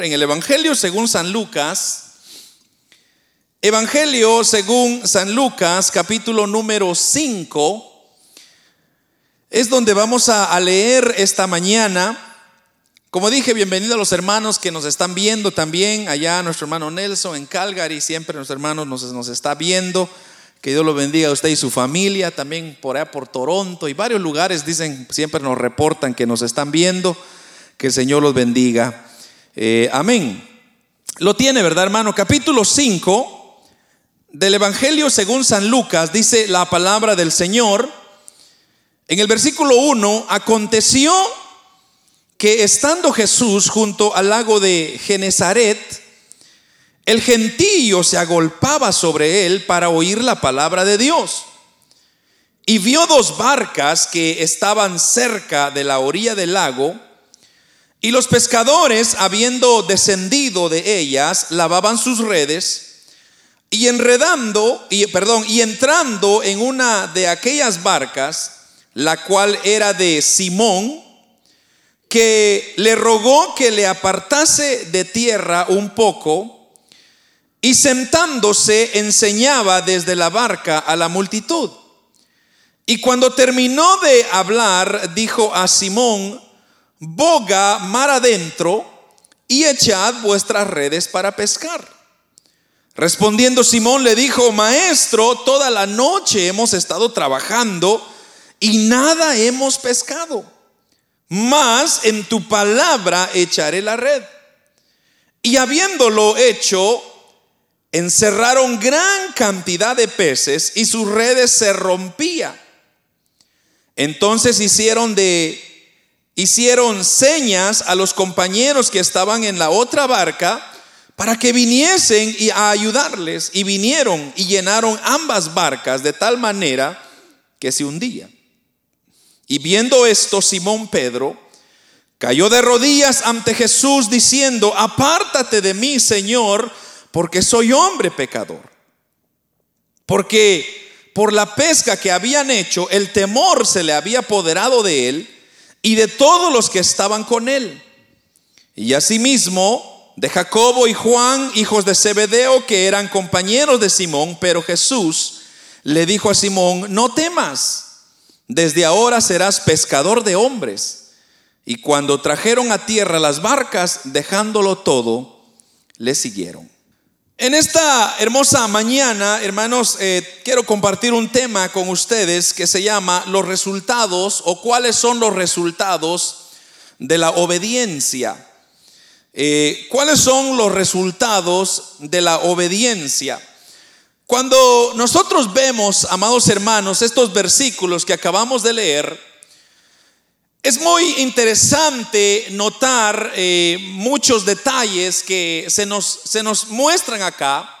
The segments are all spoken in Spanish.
En el Evangelio según San Lucas, Evangelio según San Lucas, capítulo número 5, es donde vamos a, leer esta mañana. Como dije, bienvenido a los hermanos que nos están viendo también, allá nuestro hermano Nelson en Calgary, siempre nuestros hermanos nos, nos está viendo. Que Dios lo bendiga a usted y su familia, también por allá por Toronto y varios lugares dicen, siempre nos reportan que nos están viendo. Que el Señor los bendiga. Eh, amén. Lo tiene, ¿verdad, hermano? Capítulo 5 del Evangelio según San Lucas dice la palabra del Señor. En el versículo 1, aconteció que estando Jesús junto al lago de Genezaret, el gentío se agolpaba sobre él para oír la palabra de Dios. Y vio dos barcas que estaban cerca de la orilla del lago, y los pescadores, habiendo descendido de ellas, lavaban sus redes y enredando, y perdón, y entrando en una de aquellas barcas, la cual era de Simón, que le rogó que le apartase de tierra un poco, y sentándose enseñaba desde la barca a la multitud. Y cuando terminó de hablar, dijo a Simón, boga mar adentro y echad vuestras redes para pescar. Respondiendo Simón le dijo, Maestro, toda la noche hemos estado trabajando y nada hemos pescado. Mas en tu palabra echaré la red. Y habiéndolo hecho, encerraron gran cantidad de peces y sus redes se rompían. Entonces hicieron de hicieron señas a los compañeros que estaban en la otra barca para que viniesen y a ayudarles. Y vinieron y llenaron ambas barcas de tal manera que se hundían. Y viendo esto, Simón Pedro cayó de rodillas ante Jesús diciendo, apártate de mí, Señor, porque soy hombre pecador. Porque por la pesca que habían hecho, el temor se le había apoderado de él y de todos los que estaban con él. Y asimismo de Jacobo y Juan, hijos de Zebedeo, que eran compañeros de Simón, pero Jesús le dijo a Simón, no temas, desde ahora serás pescador de hombres. Y cuando trajeron a tierra las barcas, dejándolo todo, le siguieron. En esta hermosa mañana, hermanos, eh, quiero compartir un tema con ustedes que se llama los resultados o cuáles son los resultados de la obediencia. Eh, ¿Cuáles son los resultados de la obediencia? Cuando nosotros vemos, amados hermanos, estos versículos que acabamos de leer, es muy interesante notar eh, muchos detalles que se nos, se nos muestran acá.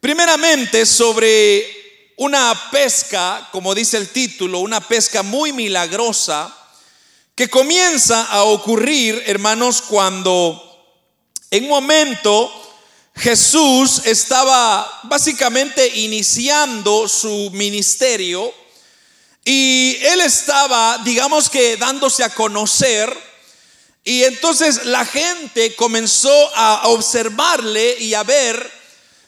Primeramente sobre una pesca, como dice el título, una pesca muy milagrosa que comienza a ocurrir, hermanos, cuando en un momento Jesús estaba básicamente iniciando su ministerio y él estaba, digamos que, dándose a conocer. Y entonces la gente comenzó a observarle y a ver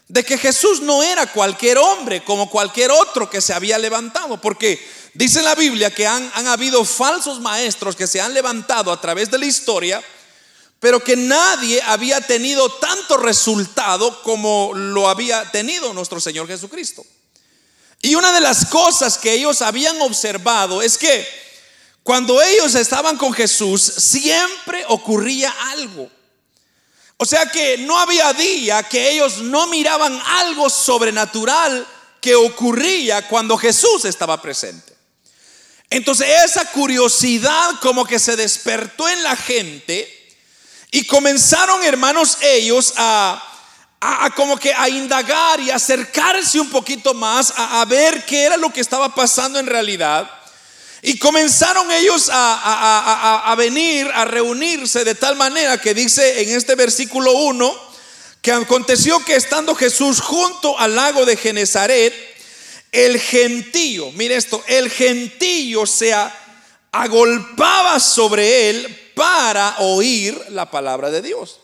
de que Jesús no era cualquier hombre como cualquier otro que se había levantado. Porque dice la Biblia que han, han habido falsos maestros que se han levantado a través de la historia, pero que nadie había tenido tanto resultado como lo había tenido nuestro Señor Jesucristo. Y una de las cosas que ellos habían observado es que cuando ellos estaban con Jesús siempre ocurría algo. O sea que no había día que ellos no miraban algo sobrenatural que ocurría cuando Jesús estaba presente. Entonces esa curiosidad como que se despertó en la gente y comenzaron hermanos ellos a a, como que a indagar y acercarse un poquito más a, ver qué era lo que estaba pasando en realidad. Y comenzaron ellos a, a, venir, a reunirse de tal manera que dice en este versículo 1 que aconteció que estando Jesús junto al lago de Genezaret, el gentío, mire esto, el gentío se agolpaba sobre él para oír la palabra de Dios.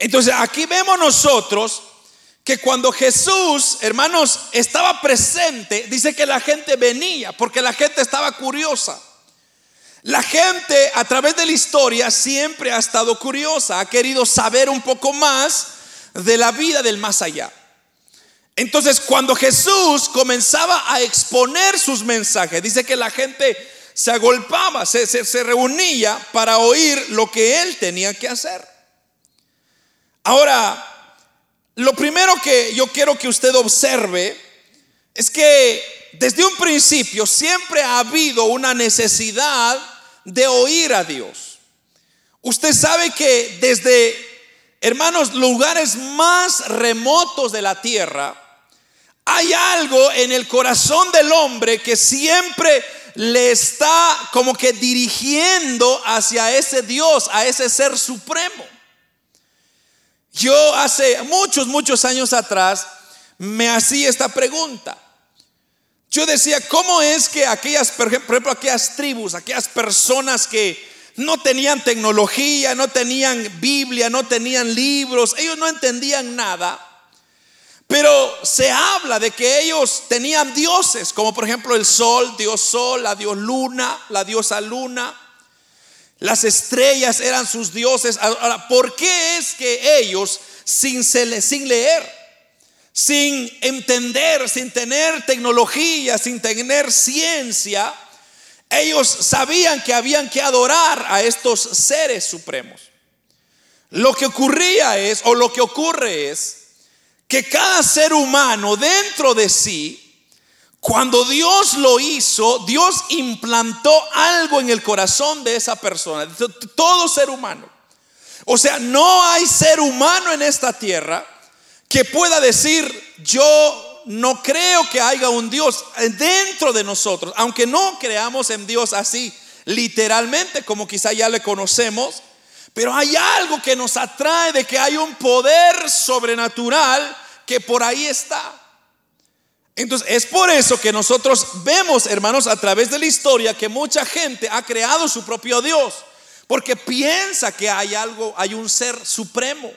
Entonces aquí vemos nosotros que cuando Jesús, hermanos, estaba presente, dice que la gente venía, porque la gente estaba curiosa. La gente a través de la historia siempre ha estado curiosa, ha querido saber un poco más de la vida del más allá. Entonces, cuando Jesús comenzaba a exponer sus mensajes, dice que la gente se agolpaba, se, se, reunía para oír lo que él tenía que hacer. Ahora, lo primero que yo quiero que usted observe es que desde un principio siempre ha habido una necesidad de oír a Dios. Usted sabe que desde, hermanos, lugares más remotos de la tierra, hay algo en el corazón del hombre que siempre le está como que dirigiendo hacia ese Dios, a ese ser supremo. Yo hace muchos, muchos años atrás me hacía esta pregunta. Yo decía, ¿cómo es que aquellas, por ejemplo, aquellas tribus, aquellas personas que no tenían tecnología, no tenían Biblia, no tenían libros, ellos no entendían nada? Pero se habla de que ellos tenían dioses, como por ejemplo el sol, Dios sol, la Dios luna, la diosa luna. Las estrellas eran sus dioses. Ahora, ¿por qué es que ellos, sin, sin leer, sin entender, sin tener tecnología, sin tener ciencia, ellos sabían que habían que adorar a estos seres supremos? Lo que ocurría es, o lo que ocurre es, que cada ser humano dentro de sí, cuando Dios lo hizo, Dios implantó algo en el corazón de esa persona, todo ser humano. O sea, no hay ser humano en esta tierra que pueda decir, yo no creo que haya un Dios dentro de nosotros, aunque no creamos en Dios así, literalmente, como quizá ya le conocemos, pero hay algo que nos atrae de que hay un poder sobrenatural que por ahí está. Entonces, es por eso que nosotros vemos, hermanos, a través de la historia que mucha gente ha creado su propio Dios, porque piensa que hay algo, hay un ser supremo.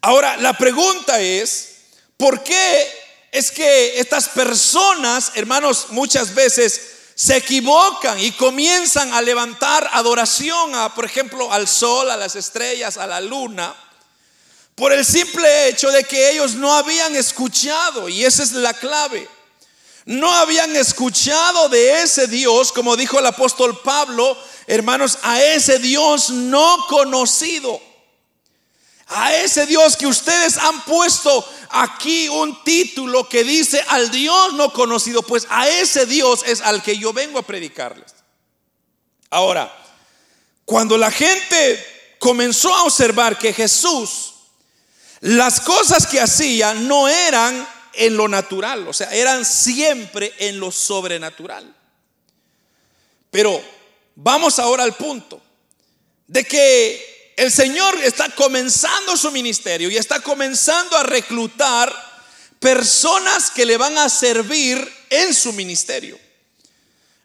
Ahora, la pregunta es, ¿por qué es que estas personas, hermanos, muchas veces se equivocan y comienzan a levantar adoración a, por ejemplo, al sol, a las estrellas, a la luna? Por el simple hecho de que ellos no habían escuchado, y esa es la clave. No habían escuchado de ese Dios, como dijo el apóstol Pablo, hermanos, a ese Dios no conocido. A ese Dios que ustedes han puesto aquí un título que dice al Dios no conocido, pues a ese Dios es al que yo vengo a predicarles. Ahora, cuando la gente comenzó a observar que Jesús las cosas que hacía no eran en lo natural, o sea, eran siempre en lo sobrenatural. Pero vamos ahora al punto de que el Señor está comenzando su ministerio y está comenzando a reclutar personas que le van a servir en su ministerio.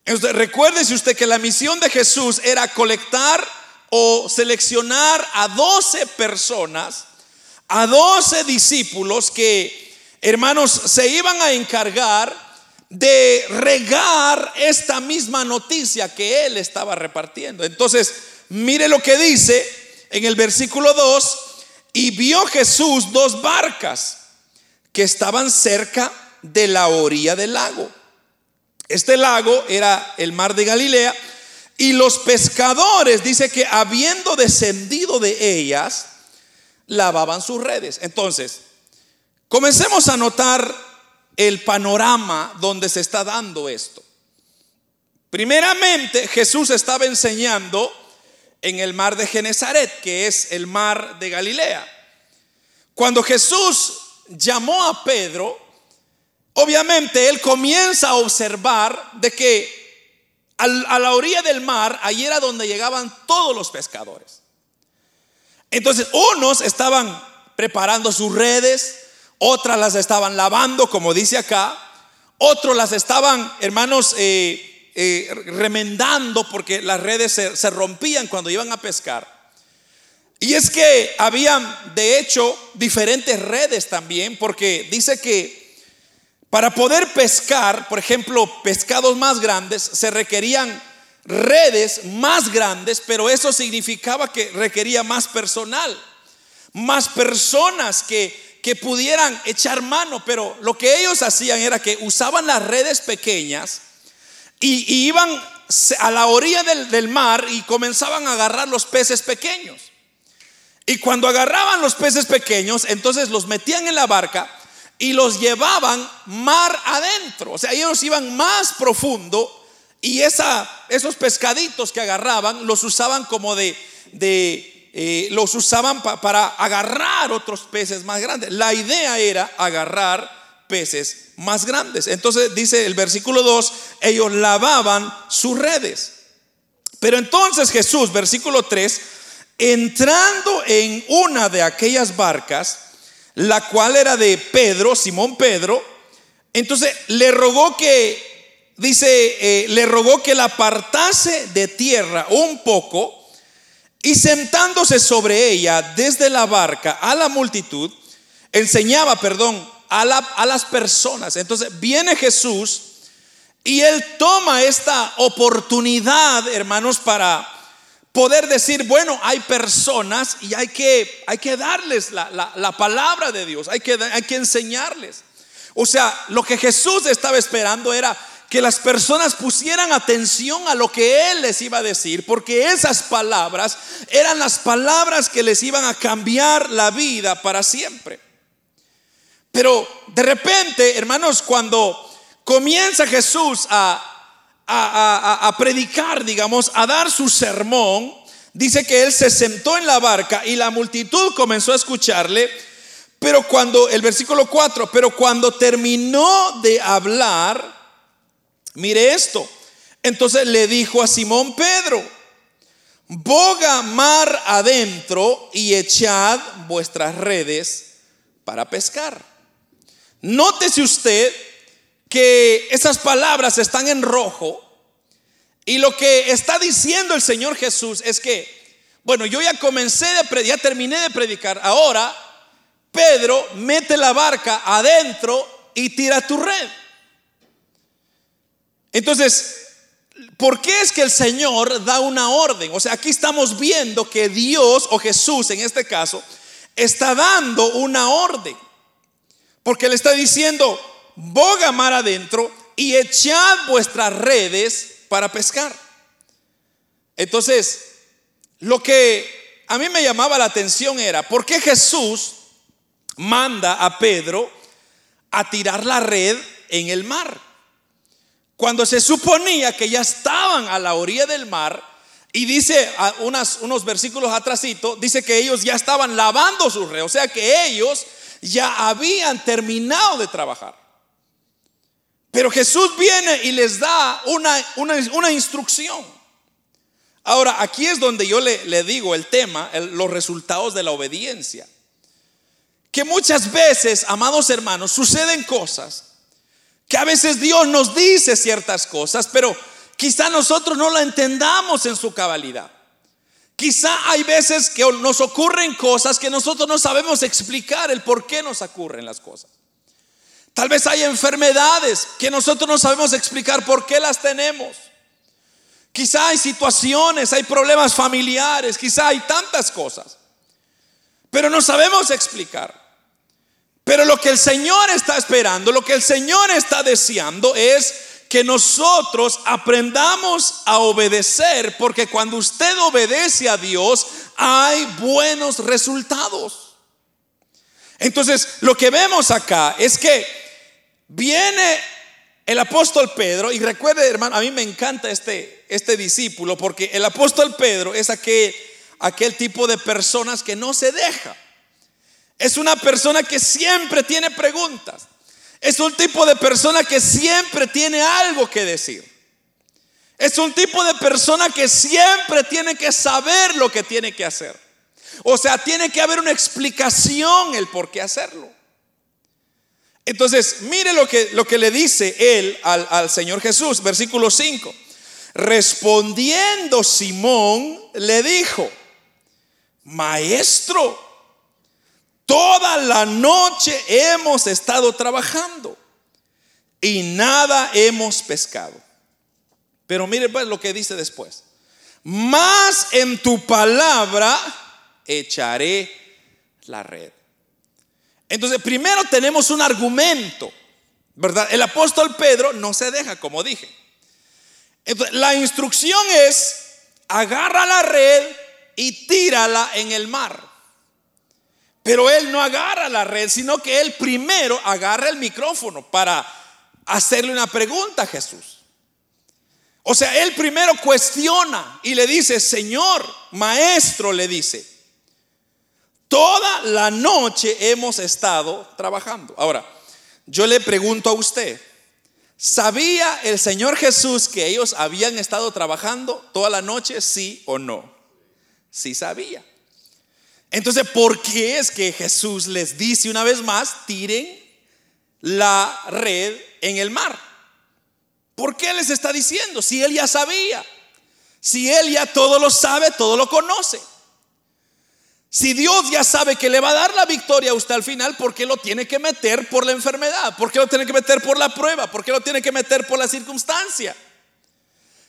Entonces, recuérdese usted que la misión de Jesús era colectar o seleccionar a 12 personas a doce discípulos que, hermanos, se iban a encargar de regar esta misma noticia que él estaba repartiendo. Entonces, mire lo que dice en el versículo 2, y vio Jesús dos barcas que estaban cerca de la orilla del lago. Este lago era el mar de Galilea y los pescadores, dice que habiendo descendido de ellas, lavaban sus redes. Entonces, comencemos a notar el panorama donde se está dando esto. Primeramente, Jesús estaba enseñando en el mar de Genezaret, que es el mar de Galilea. Cuando Jesús llamó a Pedro, obviamente él comienza a observar de que a la orilla del mar, allí era donde llegaban todos los pescadores. Entonces, unos estaban preparando sus redes, otras las estaban lavando, como dice acá, otros las estaban, hermanos, eh, eh, remendando porque las redes se, se rompían cuando iban a pescar. Y es que había, de hecho, diferentes redes también, porque dice que para poder pescar, por ejemplo, pescados más grandes, se requerían redes más grandes, pero eso significaba que requería más personal, más personas que, que pudieran echar mano, pero lo que ellos hacían era que usaban las redes pequeñas y, iban a la orilla del, del mar y comenzaban a agarrar los peces pequeños. Y cuando agarraban los peces pequeños, entonces los metían en la barca y los llevaban mar adentro. O sea, ellos iban más profundo y esos pescaditos que agarraban los usaban como de, de eh, los usaban para agarrar otros peces más grandes. La idea era agarrar peces más grandes. Entonces dice el versículo 2, ellos lavaban sus redes. Pero entonces Jesús, versículo 3, entrando en una de aquellas barcas, la cual era de Pedro, Simón Pedro, entonces le rogó que dice, eh, le rogó que la apartase de tierra un poco y sentándose sobre ella desde la barca a la multitud, enseñaba, perdón, a, a las personas. Entonces viene Jesús y él toma esta oportunidad, hermanos, para poder decir, bueno, hay personas y hay que, hay que darles la, la, palabra de Dios, hay que, hay que enseñarles. O sea, lo que Jesús estaba esperando era que las personas pusieran atención a lo que Él les iba a decir, porque esas palabras eran las palabras que les iban a cambiar la vida para siempre. Pero de repente, hermanos, cuando comienza Jesús a, a, predicar, digamos, a dar su sermón, dice que Él se sentó en la barca y la multitud comenzó a escucharle. Pero cuando, el versículo 4, pero cuando terminó de hablar, Mire esto. Entonces le dijo a Simón Pedro, boga mar adentro y echad vuestras redes para pescar. Nótese usted que esas palabras están en rojo y lo que está diciendo el Señor Jesús es que, bueno, yo ya comencé de ya terminé de predicar, ahora Pedro mete la barca adentro y tira tu red. Entonces, ¿por qué es que el Señor da una orden? O sea, aquí estamos viendo que Dios o Jesús en este caso está dando una orden. Porque le está diciendo, boga mar adentro y echad vuestras redes para pescar. Entonces, lo que a mí me llamaba la atención era, ¿por qué Jesús manda a Pedro a tirar la red en el mar? Cuando se suponía que ya estaban a la orilla del mar, y dice unos versículos atrásito, dice que ellos ya estaban lavando sus redes, o sea que ellos ya habían terminado de trabajar. Pero Jesús viene y les da una, una, instrucción. Ahora, aquí es donde yo le, le digo el tema, los resultados de la obediencia. Que muchas veces, amados hermanos, suceden cosas que a veces Dios nos dice ciertas cosas, pero quizá nosotros no la entendamos en su cabalidad. Quizá hay veces que nos ocurren cosas que nosotros no sabemos explicar el por qué nos ocurren las cosas. Tal vez hay enfermedades que nosotros no sabemos explicar por qué las tenemos. Quizá hay situaciones, hay problemas familiares, quizá hay tantas cosas, pero no sabemos explicar. Pero lo que el Señor está esperando, lo que el Señor está deseando es que nosotros aprendamos a obedecer, porque cuando usted obedece a Dios hay buenos resultados. Entonces, lo que vemos acá es que viene el apóstol Pedro, y recuerde hermano, a mí me encanta este, este discípulo, porque el apóstol Pedro es aquel, aquel tipo de personas que no se deja. Es una persona que siempre tiene preguntas. Es un tipo de persona que siempre tiene algo que decir. Es un tipo de persona que siempre tiene que saber lo que tiene que hacer. O sea, tiene que haber una explicación el por qué hacerlo. Entonces, mire lo que, lo que le dice él al, al Señor Jesús, versículo 5. Respondiendo Simón, le dijo, maestro, toda la noche hemos estado trabajando y nada hemos pescado. Pero mire pues lo que dice después. Más en tu palabra echaré la red. Entonces, primero tenemos un argumento, ¿verdad? El apóstol Pedro no se deja, como dije. Entonces, la instrucción es, agarra la red y tírala en el mar. Pero él no agarra la red, sino que él primero agarra el micrófono para hacerle una pregunta a Jesús. O sea, él primero cuestiona y le dice, Señor, maestro, le dice, toda la noche hemos estado trabajando. Ahora, yo le pregunto a usted, ¿sabía el Señor Jesús que ellos habían estado trabajando toda la noche, sí o no? Sí sabía. Entonces, ¿por qué es que Jesús les dice una vez más, tiren la red en el mar? ¿Por qué les está diciendo? Si él ya sabía, si él ya todo lo sabe, todo lo conoce. Si Dios ya sabe que le va a dar la victoria a usted al final, ¿por qué lo tiene que meter por la enfermedad? ¿Por qué lo tiene que meter por la prueba? ¿Por qué lo tiene que meter por la circunstancia?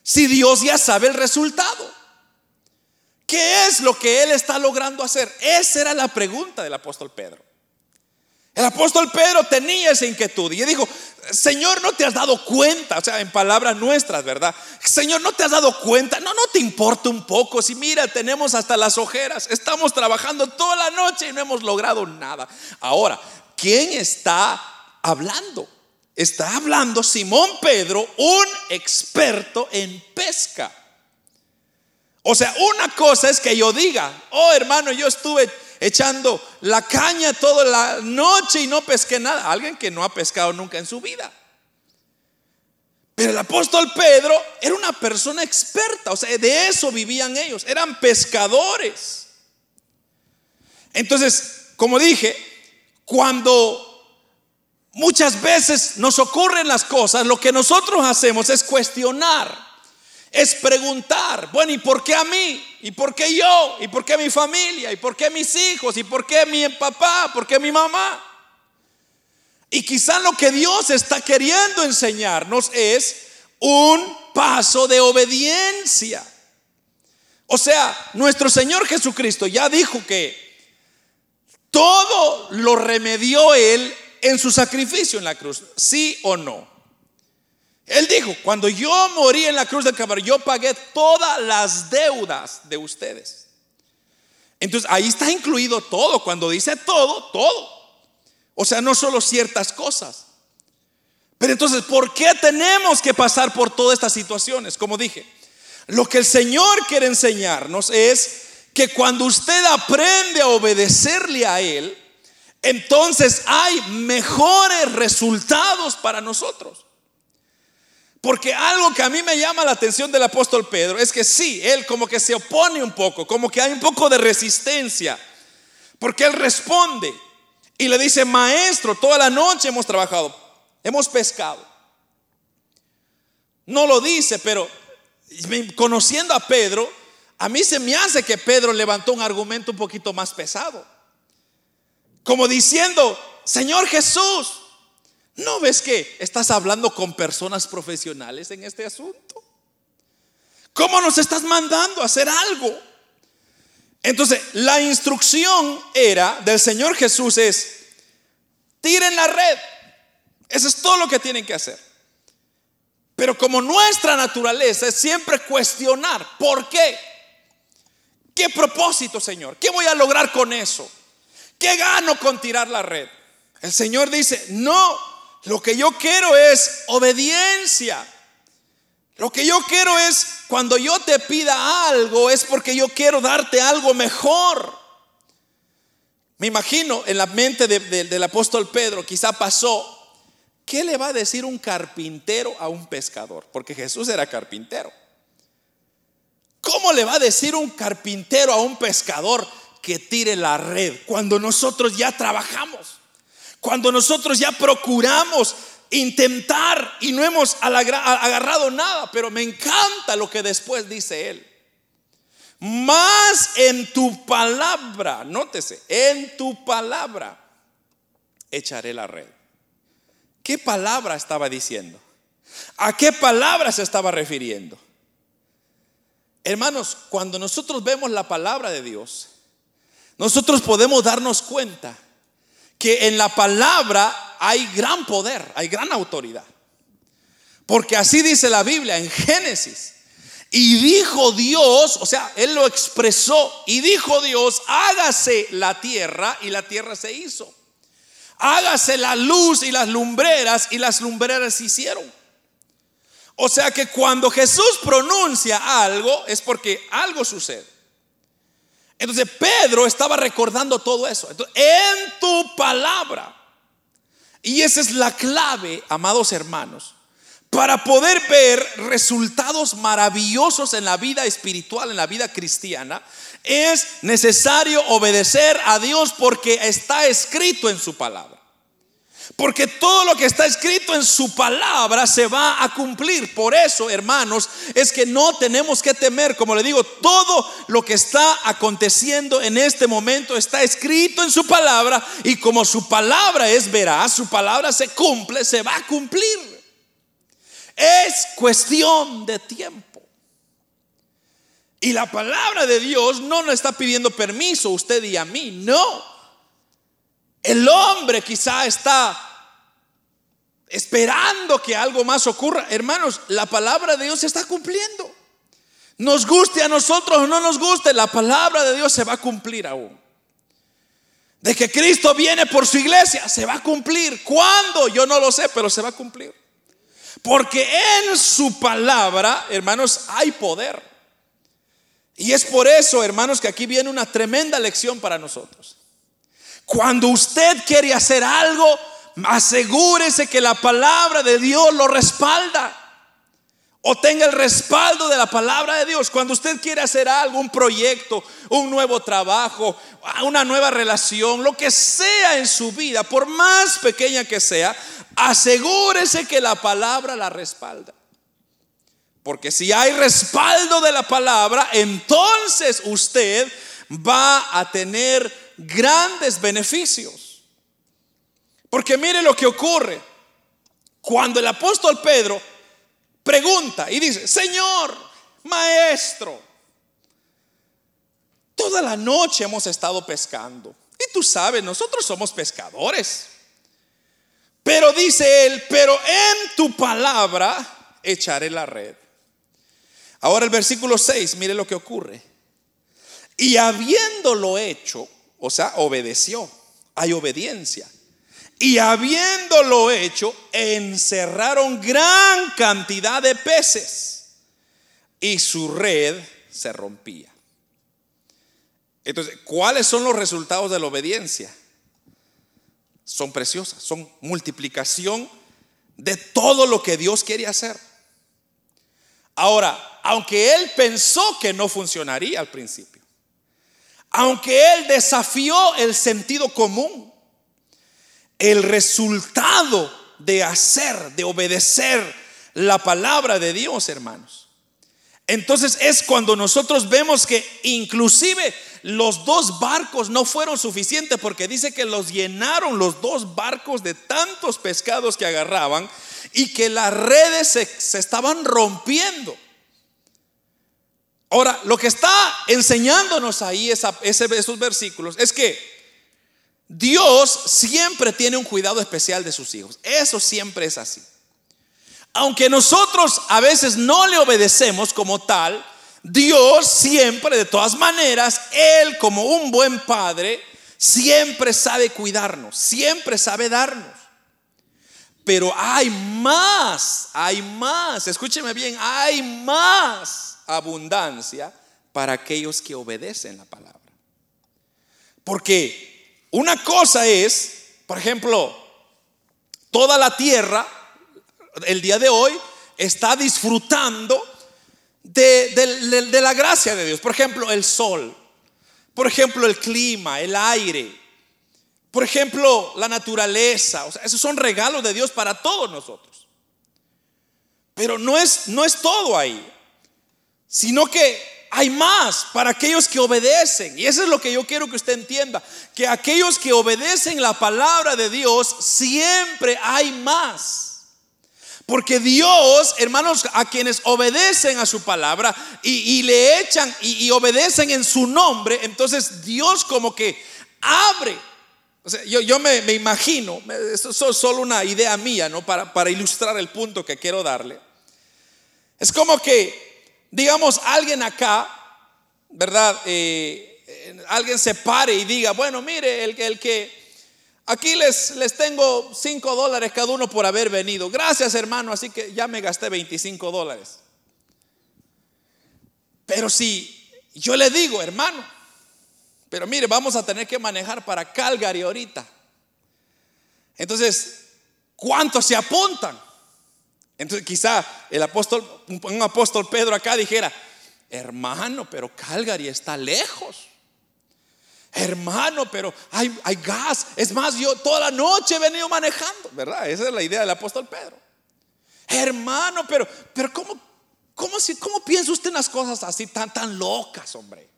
Si Dios ya sabe el resultado. ¿Qué es lo que Él está logrando hacer? Esa era la pregunta del apóstol Pedro. El apóstol Pedro tenía esa inquietud y dijo, Señor, no te has dado cuenta, o sea, en palabras nuestras, ¿verdad? Señor, no te has dado cuenta, no, no te importa un poco, si mira, tenemos hasta las ojeras, estamos trabajando toda la noche y no hemos logrado nada. Ahora, ¿quién está hablando? Está hablando Simón Pedro, un experto en pesca. O sea, una cosa es que yo diga, oh hermano, yo estuve echando la caña toda la noche y no pesqué nada. Alguien que no ha pescado nunca en su vida. Pero el apóstol Pedro era una persona experta, o sea, de eso vivían ellos, eran pescadores. Entonces, como dije, cuando muchas veces nos ocurren las cosas, lo que nosotros hacemos es cuestionar es preguntar, bueno, ¿y por qué a mí? ¿Y por qué yo? ¿Y por qué mi familia? ¿Y por qué mis hijos? ¿Y por qué mi papá? ¿Por qué mi mamá? Y quizá lo que Dios está queriendo enseñarnos es un paso de obediencia. O sea, nuestro Señor Jesucristo ya dijo que todo lo remedió Él en su sacrificio en la cruz, sí o no. Él dijo, cuando yo morí en la cruz del Calvario, yo pagué todas las deudas de ustedes. Entonces ahí está incluido todo. Cuando dice todo, todo. O sea, no solo ciertas cosas. Pero entonces, ¿por qué tenemos que pasar por todas estas situaciones? Como dije, lo que el Señor quiere enseñarnos es que cuando usted aprende a obedecerle a Él, entonces hay mejores resultados para nosotros. Porque algo que a mí me llama la atención del apóstol Pedro es que sí, él como que se opone un poco, como que hay un poco de resistencia. Porque él responde y le dice, maestro, toda la noche hemos trabajado, hemos pescado. No lo dice, pero conociendo a Pedro, a mí se me hace que Pedro levantó un argumento un poquito más pesado. Como diciendo, Señor Jesús, ¿No ves que estás hablando con personas profesionales en este asunto? ¿Cómo nos estás mandando a hacer algo? Entonces, la instrucción era del Señor Jesús es, tiren la red. Eso es todo lo que tienen que hacer. Pero como nuestra naturaleza es siempre cuestionar, ¿por qué? ¿Qué propósito, Señor? ¿Qué voy a lograr con eso? ¿Qué gano con tirar la red? El Señor dice, no, lo que yo quiero es obediencia. Lo que yo quiero es, cuando yo te pida algo, es porque yo quiero darte algo mejor. Me imagino en la mente del apóstol Pedro, quizá pasó, ¿qué le va a decir un carpintero a un pescador? Porque Jesús era carpintero. ¿Cómo le va a decir un carpintero a un pescador que tire la red cuando nosotros ya trabajamos? Cuando nosotros ya procuramos intentar y no hemos agarrado nada, pero me encanta lo que después dice él. Más en tu palabra, nótese, en tu palabra echaré la red. ¿Qué palabra estaba diciendo? ¿A qué palabra se estaba refiriendo? Hermanos, cuando nosotros vemos la palabra de Dios, nosotros podemos darnos cuenta que en la palabra hay gran poder, hay gran autoridad. Porque así dice la Biblia en Génesis. Y dijo Dios, o sea, Él lo expresó, y dijo Dios, hágase la tierra, y la tierra se hizo. Hágase la luz y las lumbreras, y las lumbreras se hicieron. O sea que cuando Jesús pronuncia algo es porque algo sucede. Entonces Pedro estaba recordando todo eso. en tu palabra. Y esa es la clave, amados hermanos, para poder ver resultados maravillosos en la vida espiritual, en la vida cristiana. Es necesario obedecer a Dios porque está escrito en su palabra. Porque todo lo que está escrito en su palabra se va a cumplir. Por eso, hermanos, es que no tenemos que temer. Como le digo, todo lo que está aconteciendo en este momento está escrito en su palabra. Y como su palabra es veraz, su palabra se cumple, se va a cumplir. Es cuestión de tiempo. Y la palabra de Dios no nos está pidiendo permiso usted y a mí, no. El hombre quizá está esperando que algo más ocurra. Hermanos, la palabra de Dios se está cumpliendo. Nos guste a nosotros o no nos guste, la palabra de Dios se va a cumplir aún. De que Cristo viene por su iglesia, se va a cumplir. ¿Cuándo? Yo no lo sé, pero se va a cumplir. Porque en su palabra, hermanos, hay poder. Y es por eso, hermanos, que aquí viene una tremenda lección para nosotros. Cuando usted quiere hacer algo, asegúrese que la palabra de Dios lo respalda. O tenga el respaldo de la palabra de Dios. Cuando usted quiere hacer algo, un proyecto, un nuevo trabajo, una nueva relación, lo que sea en su vida, por más pequeña que sea, asegúrese que la palabra la respalda. Porque si hay respaldo de la palabra, entonces usted va a tener grandes beneficios. Porque mire lo que ocurre. Cuando el apóstol Pedro pregunta y dice, Señor, maestro, toda la noche hemos estado pescando. Y tú sabes, nosotros somos pescadores. Pero dice él, pero en tu palabra echaré la red. Ahora el versículo 6, mire lo que ocurre. Y habiéndolo hecho, o sea, obedeció. Hay obediencia. Y habiéndolo hecho, encerraron gran cantidad de peces y su red se rompía. Entonces, ¿cuáles son los resultados de la obediencia? Son preciosas, son multiplicación de todo lo que Dios quiere hacer. Ahora, aunque él pensó que no funcionaría al principio, aunque él desafió el sentido común, el resultado de hacer, de obedecer la palabra de Dios, hermanos. Entonces es cuando nosotros vemos que inclusive los dos barcos no fueron suficientes porque dice que los llenaron los dos barcos de tantos pescados que agarraban y que las redes se, se estaban rompiendo. Ahora, lo que está enseñándonos ahí esos versículos es que Dios siempre tiene un cuidado especial de sus hijos. Eso siempre es así. Aunque nosotros a veces no le obedecemos como tal, Dios siempre, de todas maneras, Él como un buen padre, siempre sabe cuidarnos, siempre sabe darnos. Pero hay más, hay más, escúcheme bien, hay más abundancia para aquellos que obedecen la palabra. Porque una cosa es, por ejemplo, toda la tierra el día de hoy está disfrutando de, la gracia de Dios. Por ejemplo, el sol, por ejemplo, el clima, el aire, por ejemplo, la naturaleza. Esos son regalos de Dios para todos nosotros. Pero no es, no es todo ahí sino que hay más para aquellos que obedecen. Y eso es lo que yo quiero que usted entienda. Que aquellos que obedecen la palabra de Dios, siempre hay más. Porque Dios, hermanos, a quienes obedecen a su palabra y, le echan y, obedecen en su nombre, entonces Dios como que abre. Yo, me, imagino, esto es solo una idea mía, ¿no? Para, para ilustrar el punto que quiero darle. Es como que, digamos, alguien acá, ¿verdad? Eh, eh, alguien se pare y diga, bueno, mire, el, el que Aquí les, les tengo 5 dólares cada uno por haber venido. Gracias hermano, así que ya me gasté 25 dólares. Pero si yo le digo, hermano, pero mire, vamos a tener que manejar para Calgary ahorita. Entonces, ¿cuántos se apuntan? Entonces quizá el apóstol, un apóstol Pedro acá dijera, hermano, pero Calgary está lejos. Hermano, pero hay, hay gas. Es más, yo toda la noche he venido manejando, ¿verdad? Esa es la idea del apóstol Pedro. Hermano, pero, pero ¿cómo, cómo, cómo piensa usted en las cosas así tan, tan locas, hombre?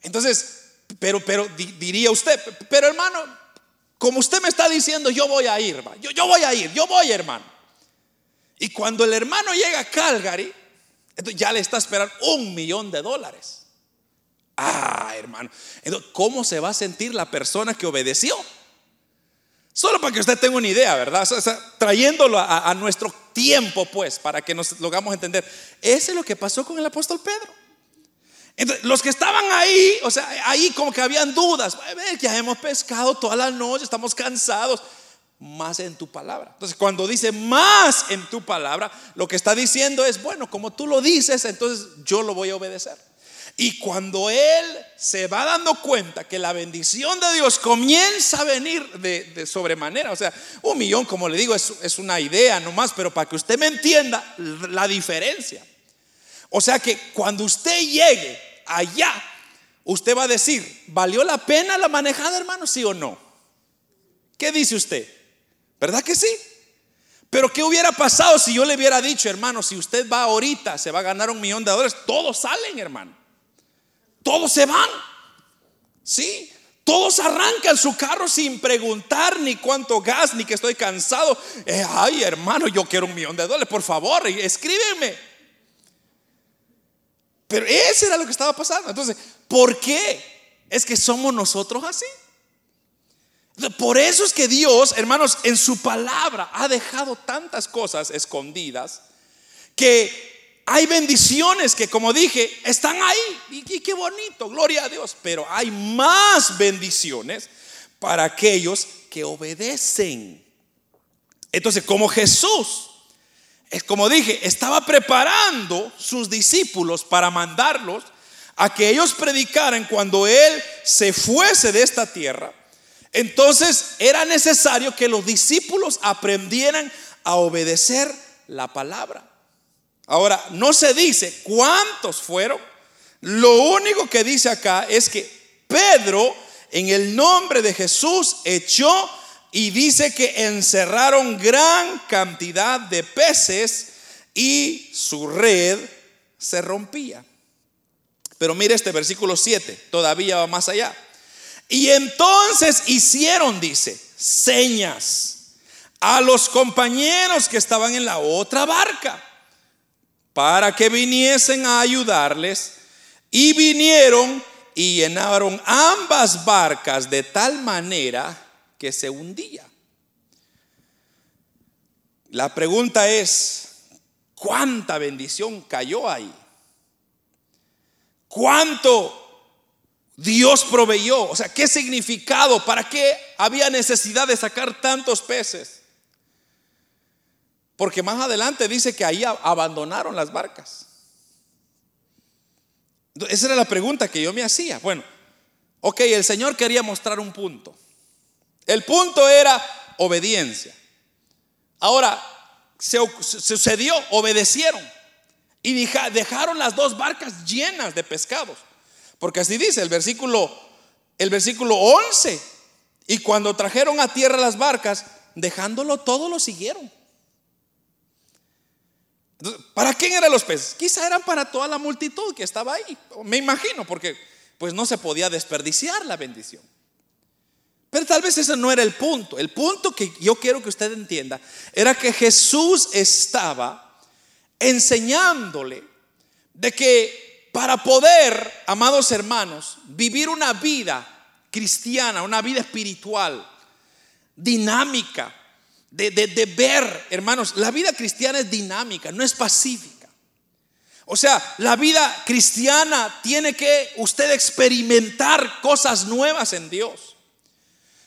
Entonces, pero, pero diría usted, pero hermano, como usted me está diciendo, yo voy a ir, yo, yo voy a ir, yo voy, hermano. Y cuando el hermano llega a Calgary, ya le está esperando un millón de dólares. Ah, hermano. Entonces, ¿cómo se va a sentir la persona que obedeció? Solo para que usted tenga una idea, ¿verdad? trayéndolo a, nuestro tiempo, pues, para que nos lo hagamos entender. Ese es lo que pasó con el apóstol Pedro. Entonces, los que estaban ahí, o sea, ahí como que habían dudas. Ya hemos pescado toda la noche, estamos cansados. Más en tu palabra. Entonces, cuando dice más en tu palabra, lo que está diciendo es, bueno, como tú lo dices, entonces yo lo voy a obedecer. Y cuando él se va dando cuenta que la bendición de Dios comienza a venir de, sobremanera, o sea, un millón, como le digo, es, es una idea nomás, pero para que usted me entienda la diferencia. O sea que cuando usted llegue allá, usted va a decir, ¿valió la pena la manejada, hermano? ¿Sí o no? ¿Qué dice usted? ¿Verdad que sí? Pero ¿qué hubiera pasado si yo le hubiera dicho, hermano, si usted va ahorita, se va a ganar un millón de dólares? Todos salen, hermano todos se van. Sí, todos arrancan su carro sin preguntar ni cuánto gas, ni que estoy cansado. Eh, ay, hermano, yo quiero un millón de dólares, por favor, escríbeme. Pero ese era lo que estaba pasando. Entonces, ¿por qué? Es que somos nosotros así. Por eso es que Dios, hermanos, en su palabra ha dejado tantas cosas escondidas que hay bendiciones que, como dije, están ahí. Y, qué bonito, gloria a Dios. Pero hay más bendiciones para aquellos que obedecen. Entonces, como Jesús, es como dije, estaba preparando sus discípulos para mandarlos a que ellos predicaran cuando Él se fuese de esta tierra. Entonces era necesario que los discípulos aprendieran a obedecer la palabra. Ahora, no se dice cuántos fueron. Lo único que dice acá es que Pedro, en el nombre de Jesús, echó y dice que encerraron gran cantidad de peces y su red se rompía. Pero mire este versículo 7, todavía va más allá. Y entonces hicieron, dice, señas a los compañeros que estaban en la otra barca para que viniesen a ayudarles y vinieron y llenaron ambas barcas de tal manera que se hundía. La pregunta es, ¿cuánta bendición cayó ahí? ¿Cuánto Dios proveyó? O sea, ¿qué significado? ¿Para qué había necesidad de sacar tantos peces? Porque más adelante dice que ahí abandonaron las barcas. Esa era la pregunta que yo me hacía. Bueno, ok, el Señor quería mostrar un punto. El punto era obediencia. Ahora, se sucedió, obedecieron y dejaron las dos barcas llenas de pescados. Porque así dice el versículo, el versículo 11. Y cuando trajeron a tierra las barcas, dejándolo todo, lo siguieron. ¿Para quién eran los peces? Quizá eran para toda la multitud que estaba ahí. Me imagino, porque pues no se podía desperdiciar la bendición. Pero tal vez ese no era el punto. El punto que yo quiero que usted entienda era que Jesús estaba enseñándole de que para poder, amados hermanos, vivir una vida cristiana, una vida espiritual, dinámica, de, ver, hermanos, la vida cristiana es dinámica, no es pacífica. O sea, la vida cristiana tiene que usted experimentar cosas nuevas en Dios.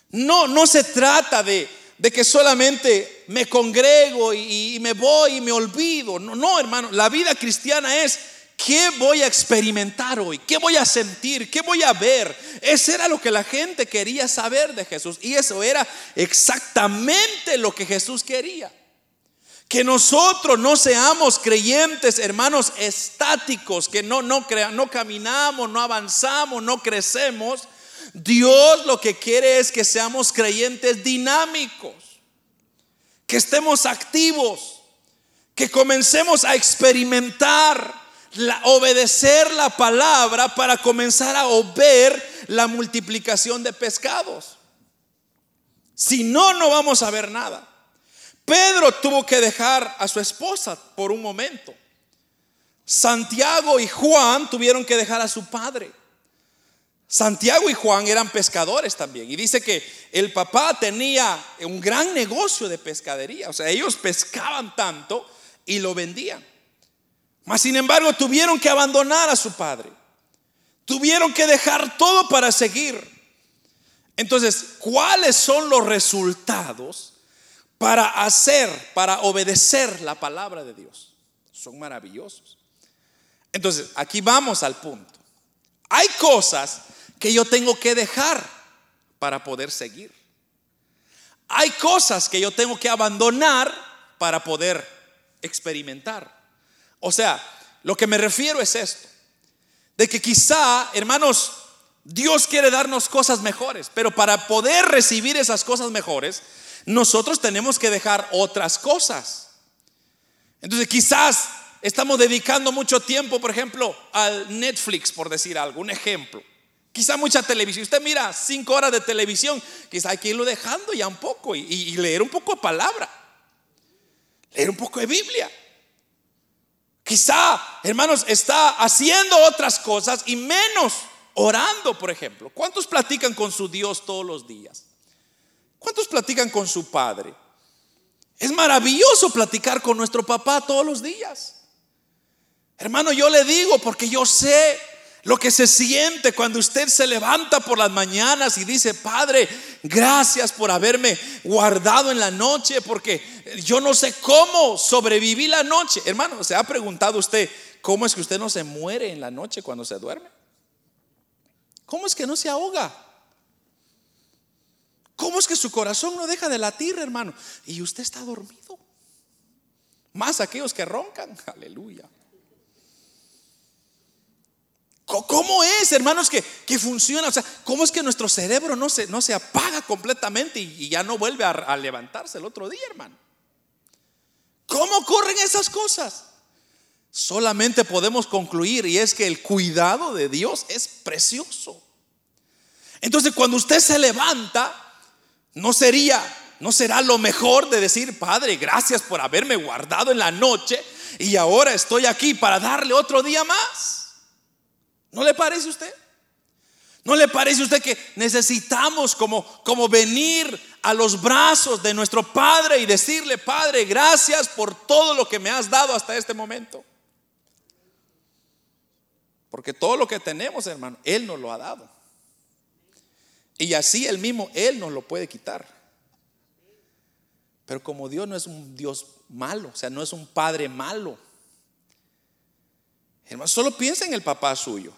No, no se trata de, de que solamente me congrego y, y, me voy y me olvido. No, no, hermano, la vida cristiana es ¿Qué voy a experimentar hoy? ¿Qué voy a sentir? ¿Qué voy a ver? Eso era lo que la gente quería saber de Jesús. Y eso era exactamente lo que Jesús quería. Que nosotros no seamos creyentes, hermanos, estáticos, que no, no, no caminamos, no avanzamos, no crecemos. Dios lo que quiere es que seamos creyentes dinámicos, que estemos activos, que comencemos a experimentar obedecer la palabra para comenzar a ver la multiplicación de pescados. Si no, no vamos a ver nada. Pedro tuvo que dejar a su esposa por un momento. Santiago y Juan tuvieron que dejar a su padre. Santiago y Juan eran pescadores también. Y dice que el papá tenía un gran negocio de pescadería. O sea, ellos pescaban tanto y lo vendían. Mas sin embargo tuvieron que abandonar a su padre. Tuvieron que dejar todo para seguir. Entonces, ¿cuáles son los resultados para hacer, para obedecer la palabra de Dios? Son maravillosos. Entonces, aquí vamos al punto. Hay cosas que yo tengo que dejar para poder seguir. Hay cosas que yo tengo que abandonar para poder experimentar. O sea, lo que me refiero es esto, de que quizá, hermanos, Dios quiere darnos cosas mejores, pero para poder recibir esas cosas mejores, nosotros tenemos que dejar otras cosas. Entonces quizás estamos dedicando mucho tiempo, por ejemplo, al Netflix, por decir algo, un ejemplo. Quizá mucha televisión. Usted mira cinco horas de televisión, quizá hay que irlo dejando ya un poco y, y leer un poco de palabra, leer un poco de Biblia. Quizá, hermanos, está haciendo otras cosas y menos orando, por ejemplo. ¿Cuántos platican con su Dios todos los días? ¿Cuántos platican con su Padre? Es maravilloso platicar con nuestro papá todos los días. Hermano, yo le digo porque yo sé lo que se siente cuando usted se levanta por las mañanas y dice, Padre, gracias por haberme guardado en la noche, porque yo no sé cómo sobreviví la noche. Hermano, ¿se ha preguntado usted cómo es que usted no se muere en la noche cuando se duerme? ¿Cómo es que no se ahoga? ¿Cómo es que su corazón no deja de latir, hermano? Y usted está dormido. Más aquellos que roncan. Aleluya. ¿Cómo es, hermanos, que, funciona? O sea, ¿cómo es que nuestro cerebro no se, no se apaga completamente y, ya no vuelve a, levantarse el otro día, hermano? ¿Cómo ocurren esas cosas? Solamente podemos concluir y es que el cuidado de Dios es precioso. Entonces, cuando usted se levanta, no sería, no será lo mejor de decir, Padre, gracias por haberme guardado en la noche y ahora estoy aquí para darle otro día más. ¿No le parece a usted? ¿No le parece a usted que necesitamos como, como venir a los brazos de nuestro Padre y decirle, Padre, gracias por todo lo que me has dado hasta este momento? Porque todo lo que tenemos, hermano, Él nos lo ha dado. Y así Él mismo, Él nos lo puede quitar. Pero como Dios no es un Dios malo, o sea, no es un Padre malo. Hermano, solo piensa en el papá suyo.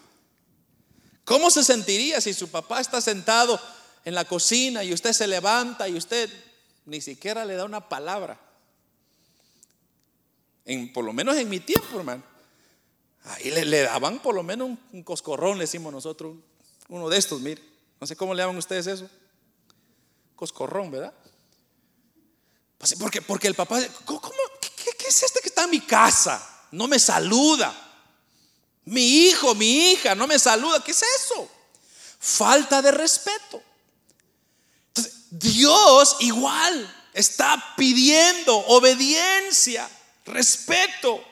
¿Cómo se sentiría si su papá está sentado en la cocina y usted se levanta y usted ni siquiera le da una palabra? Por lo menos en mi tiempo, hermano. Ahí le, daban por lo menos un, coscorrón, le decimos nosotros. Uno de estos, mire. No sé cómo le llaman ustedes eso. Coscorrón, ¿verdad? Pues porque, el papá, ¿cómo, qué, qué, es este que está en mi casa? No me saluda. Mi hijo, mi hija, no me saluda. ¿Qué es eso? Falta de respeto. Dios igual está pidiendo obediencia, respeto.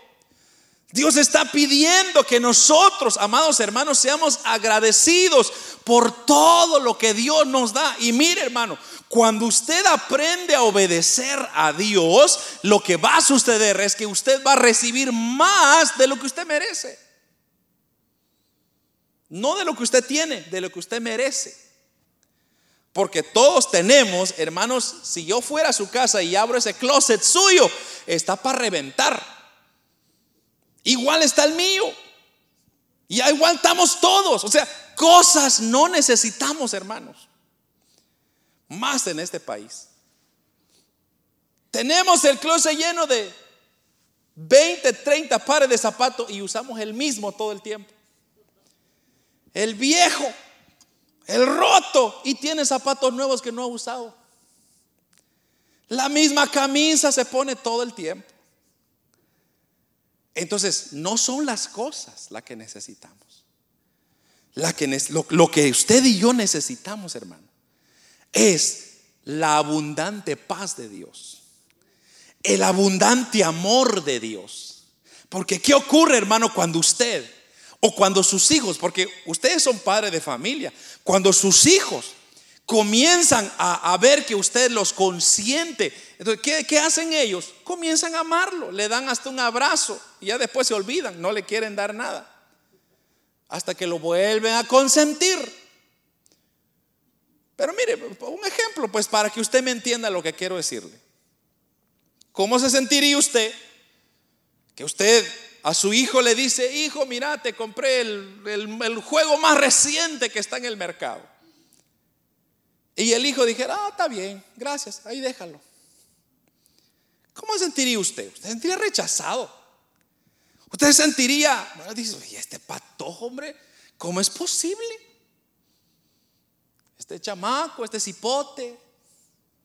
Dios está pidiendo que nosotros, amados hermanos, seamos agradecidos por todo lo que Dios nos da. Y mire, hermano, cuando usted aprende a obedecer a Dios, lo que va a suceder es que usted va a recibir más de lo que usted merece. No de lo que usted tiene, de lo que usted merece. Porque todos tenemos, hermanos, si yo fuera a su casa y abro ese closet suyo, está para reventar. Igual está el mío. Y igual estamos todos. O sea, cosas no necesitamos, hermanos. Más en este país. Tenemos el closet lleno de 20, 30 pares de zapatos y usamos el mismo todo el tiempo. El viejo, el roto y tiene zapatos nuevos que no ha usado. La misma camisa se pone todo el tiempo. Entonces, no son las cosas las que necesitamos. La que, lo, lo que usted y yo necesitamos, hermano, es la abundante paz de Dios. El abundante amor de Dios. Porque ¿qué ocurre, hermano, cuando usted o cuando sus hijos, porque ustedes son padres de familia, cuando sus hijos comienzan a, ver que usted los consiente. Entonces, ¿qué, ¿qué, hacen ellos? Comienzan a amarlo, le dan hasta un abrazo y ya después se olvidan, no le quieren dar nada. Hasta que lo vuelven a consentir. Pero mire, un ejemplo, pues para que usted me entienda lo que quiero decirle. ¿Cómo se sentiría usted que usted a su hijo le dice, hijo, mira, te compré el, el juego más reciente que está en el mercado? Y el hijo dijera, ah, está bien, gracias, ahí déjalo. ¿Cómo sentiría usted? Usted sentiría rechazado. Usted sentiría, bueno, dice, ¿y este patojo, hombre? ¿Cómo es posible? Este chamaco, este cipote,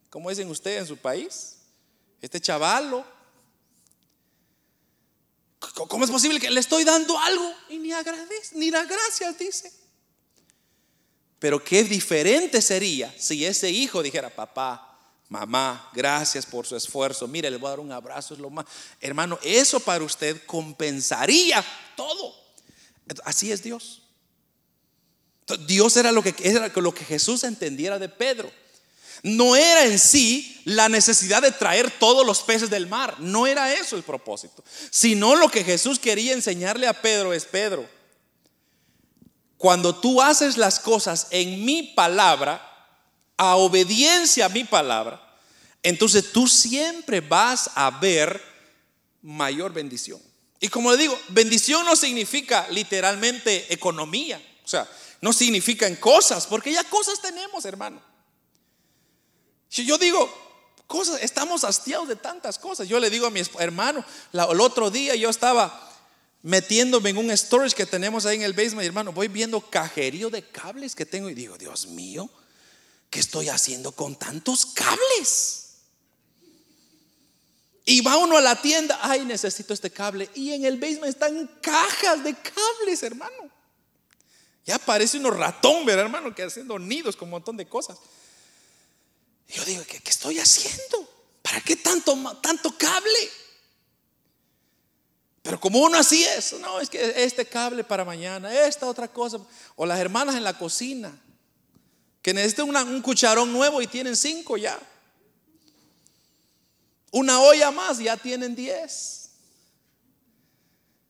¿cómo dicen ustedes en su país? Este chavalo. ¿Cómo es posible que le estoy dando algo y ni agradece, ni la gracias dice? Pero qué diferente sería si ese hijo dijera, papá, mamá, gracias por su esfuerzo. Mire, le voy a dar un abrazo, es lo más. Hermano, eso para usted compensaría todo. Así es Dios. Dios era lo que, era lo que Jesús entendiera de Pedro. No era en sí la necesidad de traer todos los peces del mar. No era eso el propósito. Sino lo que Jesús quería enseñarle a Pedro es, Pedro, cuando tú haces las cosas en mi palabra, a obediencia a mi palabra, entonces tú siempre vas a ver mayor bendición. Y como le digo, bendición no significa literalmente economía, o sea, no significa en cosas, porque ya cosas tenemos, hermano. Si yo digo, cosas, estamos hastiados de tantas cosas. Yo le digo a mi hermano, el otro día yo estaba metiéndome en un storage que tenemos ahí en el basement, hermano, voy viendo cajerío de cables que tengo y digo, Dios mío, ¿qué estoy haciendo con tantos cables? Y va uno a la tienda, ay, necesito este cable. Y en el basement están cajas de cables, hermano. Ya parece uno ratón, ¿verdad, hermano? Que haciendo nidos con un montón de cosas. Yo digo, ¿qué, qué estoy haciendo? ¿Para qué tanto, tanto cable? Pero como uno así es, no, es que este cable para mañana, esta otra cosa, o las hermanas en la cocina, que necesitan un cucharón nuevo y tienen cinco ya. Una olla más, ya tienen diez.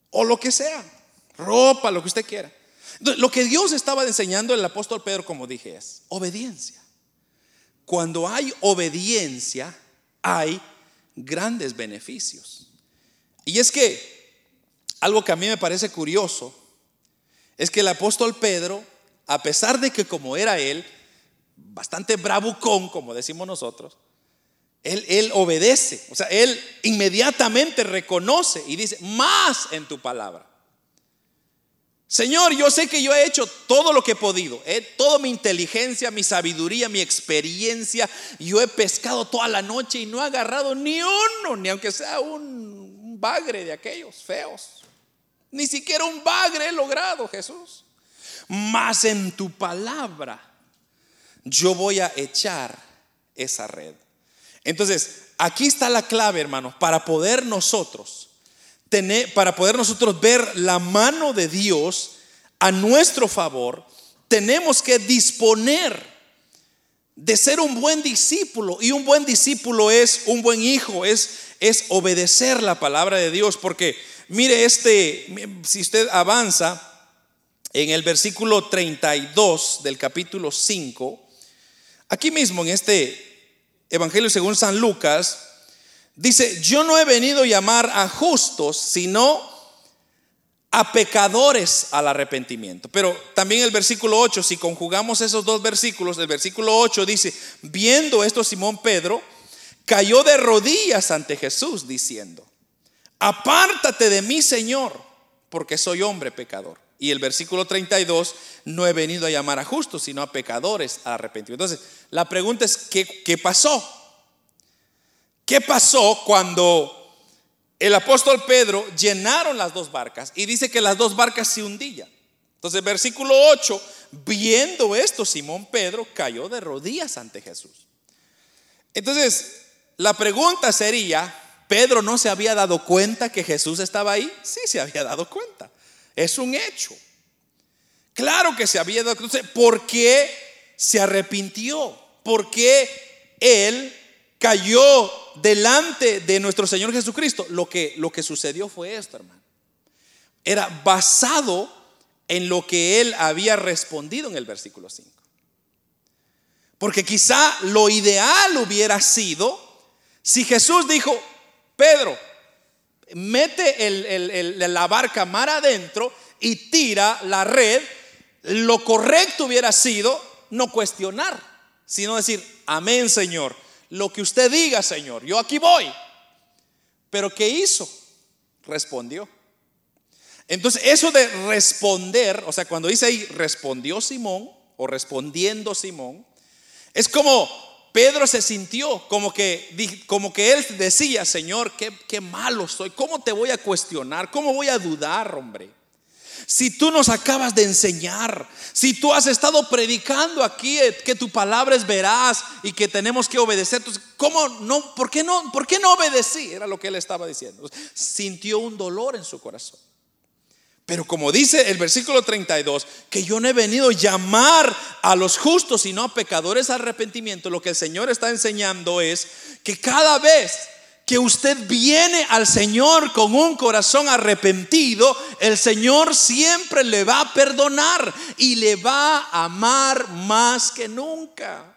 O lo que sea, ropa, lo que usted quiera. lo que Dios estaba enseñando el apóstol Pedro, como dije, es obediencia. Cuando hay obediencia, hay grandes beneficios. Y es que algo que a mí me parece curioso es que el apóstol Pedro, a pesar de que como era él, bastante bravucón, como decimos nosotros, él, él obedece, o sea, él inmediatamente reconoce y dice, más en tu palabra. Señor, yo sé que yo he hecho todo lo que he podido, eh, toda mi inteligencia, mi sabiduría, mi experiencia, yo he pescado toda la noche y no he agarrado ni uno, ni aunque sea un bagre de aquellos feos. Ni siquiera un bagre he logrado, Jesús. Mas en tu palabra yo voy a echar esa red. Entonces, aquí está la clave, hermanos, para poder nosotros para poder nosotros ver la mano de Dios a nuestro favor, tenemos que disponer de ser un buen discípulo. Y un buen discípulo es un buen hijo, es, es obedecer la palabra de Dios. Porque mire este, si usted avanza en el versículo 32 del capítulo 5, aquí mismo en este Evangelio según San Lucas, dice, yo no he venido a llamar a justos, sino a pecadores al arrepentimiento. Pero también el versículo 8, si conjugamos esos dos versículos, el versículo 8 dice, viendo esto Simón Pedro, cayó de rodillas ante Jesús diciendo, apártate de mí Señor, porque soy hombre pecador. Y el versículo 32, no he venido a llamar a justos, sino a pecadores al arrepentimiento. Entonces, la pregunta es, ¿qué, qué pasó? ¿Qué pasó cuando el apóstol Pedro llenaron las dos barcas y dice que las dos barcas se hundían. Entonces, versículo 8, viendo esto, Simón Pedro cayó de rodillas ante Jesús. Entonces, la pregunta sería, ¿Pedro no se había dado cuenta que Jesús estaba ahí? Sí, se había dado cuenta. Es un hecho. Claro que se había dado cuenta. ¿Por qué se arrepintió? ¿Por qué él cayó delante de nuestro Señor Jesucristo, lo que, lo que sucedió fue esto, hermano. Era basado en lo que él había respondido en el versículo 5. Porque quizá lo ideal hubiera sido si Jesús dijo, Pedro, mete la barca mar adentro y tira la red, lo correcto hubiera sido no cuestionar, sino decir, amén Señor, lo que usted diga, Señor, yo aquí voy. Pero ¿qué hizo? Respondió. Entonces, eso de responder, o sea, cuando dice ahí, respondió Simón, o respondiendo Simón, es como Pedro se sintió, como que, como que él decía, Señor, qué, qué malo soy, ¿cómo te voy a cuestionar? ¿Cómo voy a dudar, hombre? Si tú nos acabas de enseñar, si tú has estado predicando aquí eh, que tu palabra es veraz y que tenemos que obedecer, entonces, ¿cómo no? ¿Por qué no? ¿Por qué no obedecí? Era lo que él estaba diciendo. Sintió un dolor en su corazón. Pero como dice el versículo 32, que yo no he venido a llamar a los justos, sino a pecadores al arrepentimiento, lo que el Señor está enseñando es que cada vez que usted viene al Señor con un corazón arrepentido, el Señor siempre le va a perdonar y le va a amar más que nunca.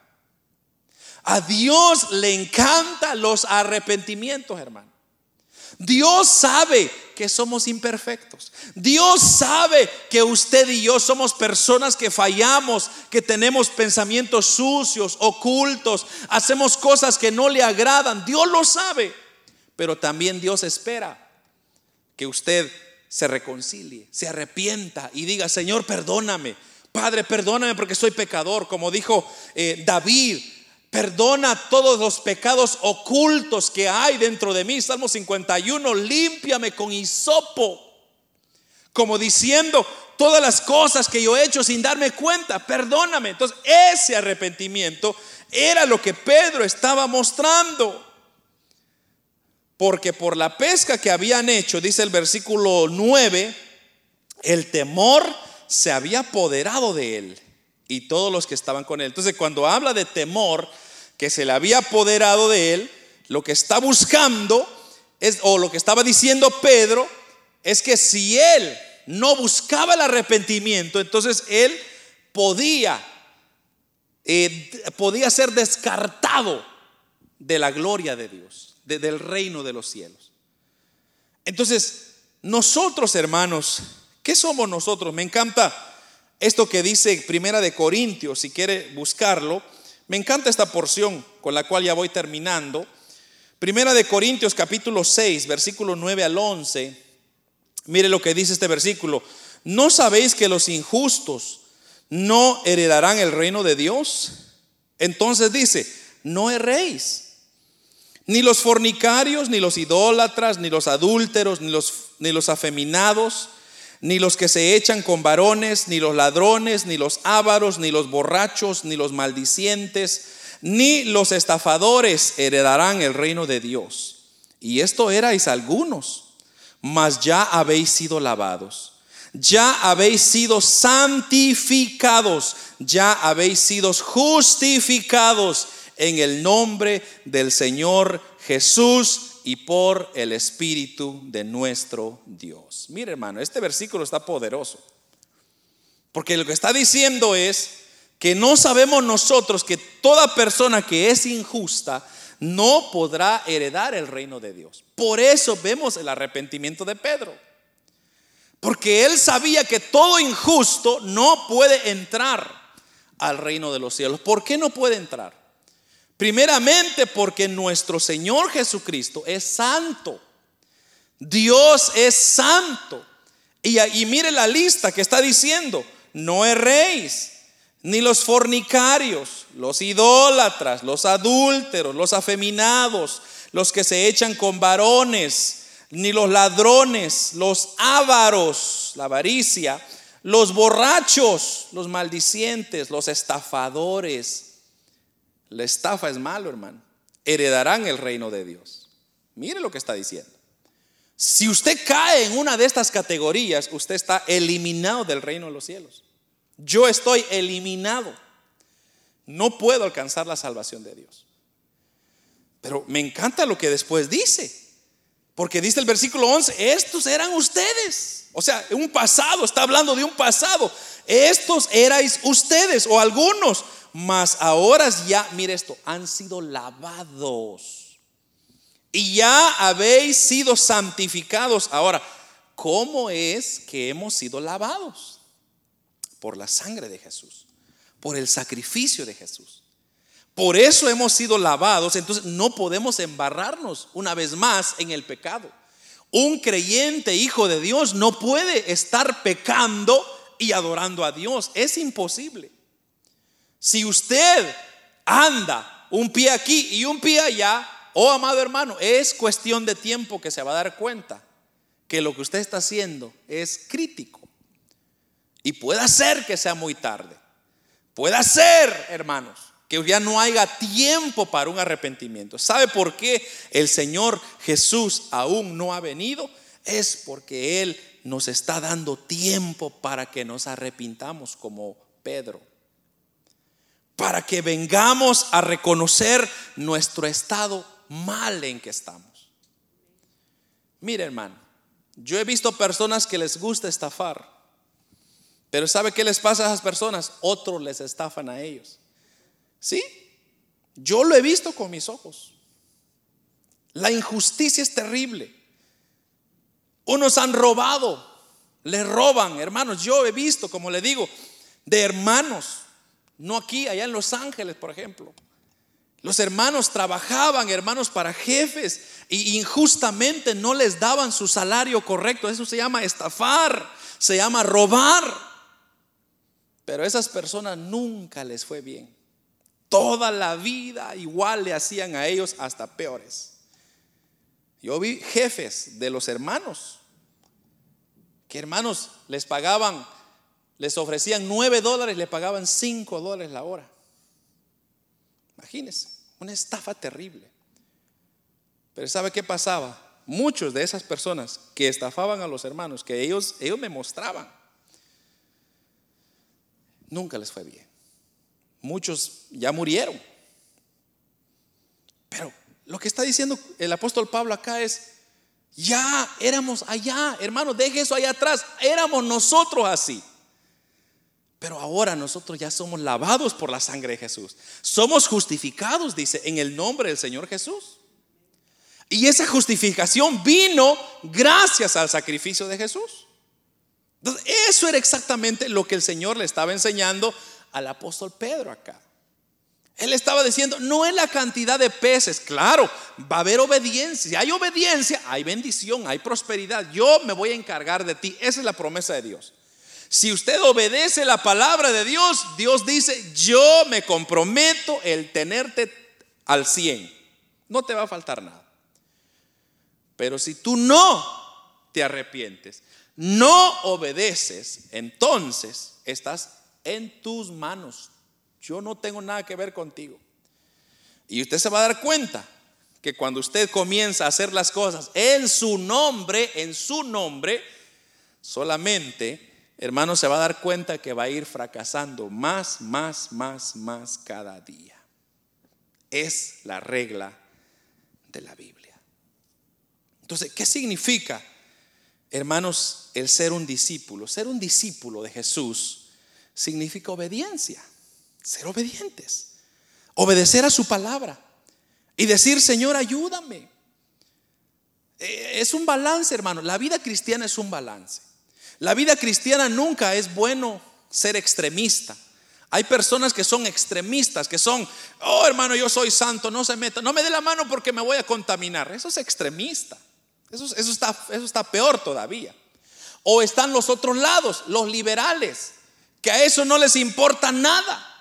A Dios le encantan los arrepentimientos, hermano. Dios sabe que somos imperfectos. Dios sabe que usted y yo somos personas que fallamos, que tenemos pensamientos sucios, ocultos, hacemos cosas que no le agradan. Dios lo sabe. Pero también Dios espera que usted se reconcilie, se arrepienta y diga, Señor, perdóname. Padre, perdóname porque soy pecador. Como dijo eh, David, Perdona todos los pecados ocultos que hay dentro de mí. Salmo 51, límpiame con hisopo. Como diciendo todas las cosas que yo he hecho sin darme cuenta, perdóname. Entonces, ese arrepentimiento era lo que Pedro estaba mostrando. Porque por la pesca que habían hecho, dice el versículo 9, el temor se había apoderado de él y todos los que estaban con él. Entonces, cuando habla de temor, que se le había apoderado de él, lo que está buscando es, o lo que estaba diciendo Pedro, es que si él no buscaba el arrepentimiento, entonces él podía, eh, podía ser descartado de la gloria de Dios, del reino de los cielos. Entonces, nosotros hermanos, ¿qué somos nosotros? Me encanta esto que dice Primera de Corintios, si quiere buscarlo. Me encanta esta porción con la cual ya voy terminando. Primera de Corintios capítulo 6, versículo 9 al 11. Mire lo que dice este versículo. ¿No sabéis que los injustos no heredarán el reino de Dios? Entonces dice, no erréis. Ni los fornicarios, ni los idólatras, ni los adúlteros, ni los, ni los afeminados, ni los que se echan con varones, ni los ladrones, ni los ávaros, ni los borrachos, ni los maldicientes, ni los estafadores heredarán el reino de Dios. Y esto erais algunos, mas ya habéis sido lavados, ya habéis sido santificados, ya habéis sido justificados en el nombre del Señor Jesús y por el Espíritu de nuestro Dios. Mire hermano, este versículo está poderoso. Porque lo que está diciendo es que no sabemos nosotros que toda persona que es injusta no podrá heredar el reino de Dios. Por eso vemos el arrepentimiento de Pedro. Porque él sabía que todo injusto no puede entrar al reino de los cielos. ¿Por qué no puede entrar? Primeramente porque nuestro Señor Jesucristo es santo. Dios es santo. Y, y mire la lista que está diciendo, no erréis, ni los fornicarios, los idólatras, los adúlteros, los afeminados, los que se echan con varones, ni los ladrones, los ávaros, la avaricia, los borrachos, los maldicientes, los estafadores la estafa es malo, hermano. Heredarán el reino de Dios. Mire lo que está diciendo. Si usted cae en una de estas categorías, usted está eliminado del reino de los cielos. Yo estoy eliminado. No puedo alcanzar la salvación de Dios. Pero me encanta lo que después dice. Porque dice el versículo 11, estos eran ustedes. O sea, un pasado, está hablando de un pasado. Estos erais ustedes o algunos mas ahora ya, mire esto, han sido lavados. Y ya habéis sido santificados. Ahora, ¿cómo es que hemos sido lavados? Por la sangre de Jesús, por el sacrificio de Jesús. Por eso hemos sido lavados, entonces no podemos embarrarnos una vez más en el pecado. Un creyente hijo de Dios no puede estar pecando y adorando a Dios. Es imposible. Si usted anda un pie aquí y un pie allá, oh amado hermano, es cuestión de tiempo que se va a dar cuenta que lo que usted está haciendo es crítico. Y puede ser que sea muy tarde. Puede ser, hermanos, que ya no haya tiempo para un arrepentimiento. ¿Sabe por qué el Señor Jesús aún no ha venido? Es porque Él nos está dando tiempo para que nos arrepintamos como Pedro para que vengamos a reconocer nuestro estado mal en que estamos. Mire hermano, yo he visto personas que les gusta estafar, pero ¿sabe qué les pasa a esas personas? Otros les estafan a ellos. ¿Sí? Yo lo he visto con mis ojos. La injusticia es terrible. Unos han robado, le roban, hermanos. Yo he visto, como le digo, de hermanos no aquí, allá en Los Ángeles, por ejemplo. Los hermanos trabajaban, hermanos, para jefes y injustamente no les daban su salario correcto. Eso se llama estafar, se llama robar. Pero a esas personas nunca les fue bien. Toda la vida igual le hacían a ellos hasta peores. Yo vi jefes de los hermanos que hermanos les pagaban les ofrecían 9 dólares, le pagaban 5 dólares la hora. Imagínense, una estafa terrible. Pero ¿sabe qué pasaba? Muchos de esas personas que estafaban a los hermanos, que ellos, ellos me mostraban, nunca les fue bien. Muchos ya murieron. Pero lo que está diciendo el apóstol Pablo acá es, ya éramos allá, hermano, deje eso allá atrás, éramos nosotros así. Pero ahora nosotros ya somos lavados por la sangre de Jesús. Somos justificados, dice, en el nombre del Señor Jesús. Y esa justificación vino gracias al sacrificio de Jesús. Entonces, eso era exactamente lo que el Señor le estaba enseñando al apóstol Pedro acá. Él estaba diciendo, no es la cantidad de peces, claro, va a haber obediencia. Si hay obediencia, hay bendición, hay prosperidad. Yo me voy a encargar de ti. Esa es la promesa de Dios. Si usted obedece la palabra de Dios, Dios dice, yo me comprometo el tenerte al 100. No te va a faltar nada. Pero si tú no te arrepientes, no obedeces, entonces estás en tus manos. Yo no tengo nada que ver contigo. Y usted se va a dar cuenta que cuando usted comienza a hacer las cosas en su nombre, en su nombre, solamente, hermano, se va a dar cuenta que va a ir fracasando más, más, más, más cada día. Es la regla de la Biblia. Entonces, ¿qué significa, hermanos, el ser un discípulo? Ser un discípulo de Jesús significa obediencia, ser obedientes, obedecer a su palabra y decir, Señor, ayúdame. Eh, es un balance, hermano. La vida cristiana es un balance. La vida cristiana nunca es bueno ser extremista. Hay personas que son extremistas, que son, oh hermano, yo soy santo, no se meta, no me dé la mano porque me voy a contaminar. Eso es extremista. Eso, está, eso está peor todavía. O están los otros lados, los liberales, que a eso no les importa nada.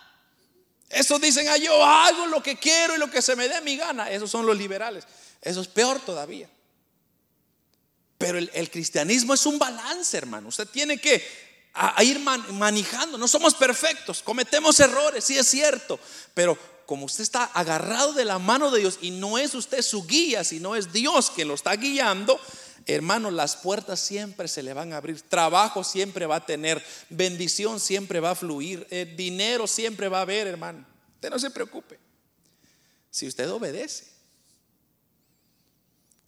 Eso dicen, ah, yo hago lo que quiero y lo que se me dé mi gana. Esos son los liberales. Eso es peor todavía. Pero el, cristianismo es un balance, hermano. Usted tiene que ir manejando. No somos perfectos, cometemos errores, sí es cierto. Pero como usted está agarrado de la mano de Dios y no es usted su guía, sino es Dios quien lo está guiando, hermano, las puertas siempre se le van a abrir, trabajo siempre va a tener, bendición siempre va a fluir, eh, dinero siempre va a haber, hermano. Usted no se preocupe. Si usted obedece.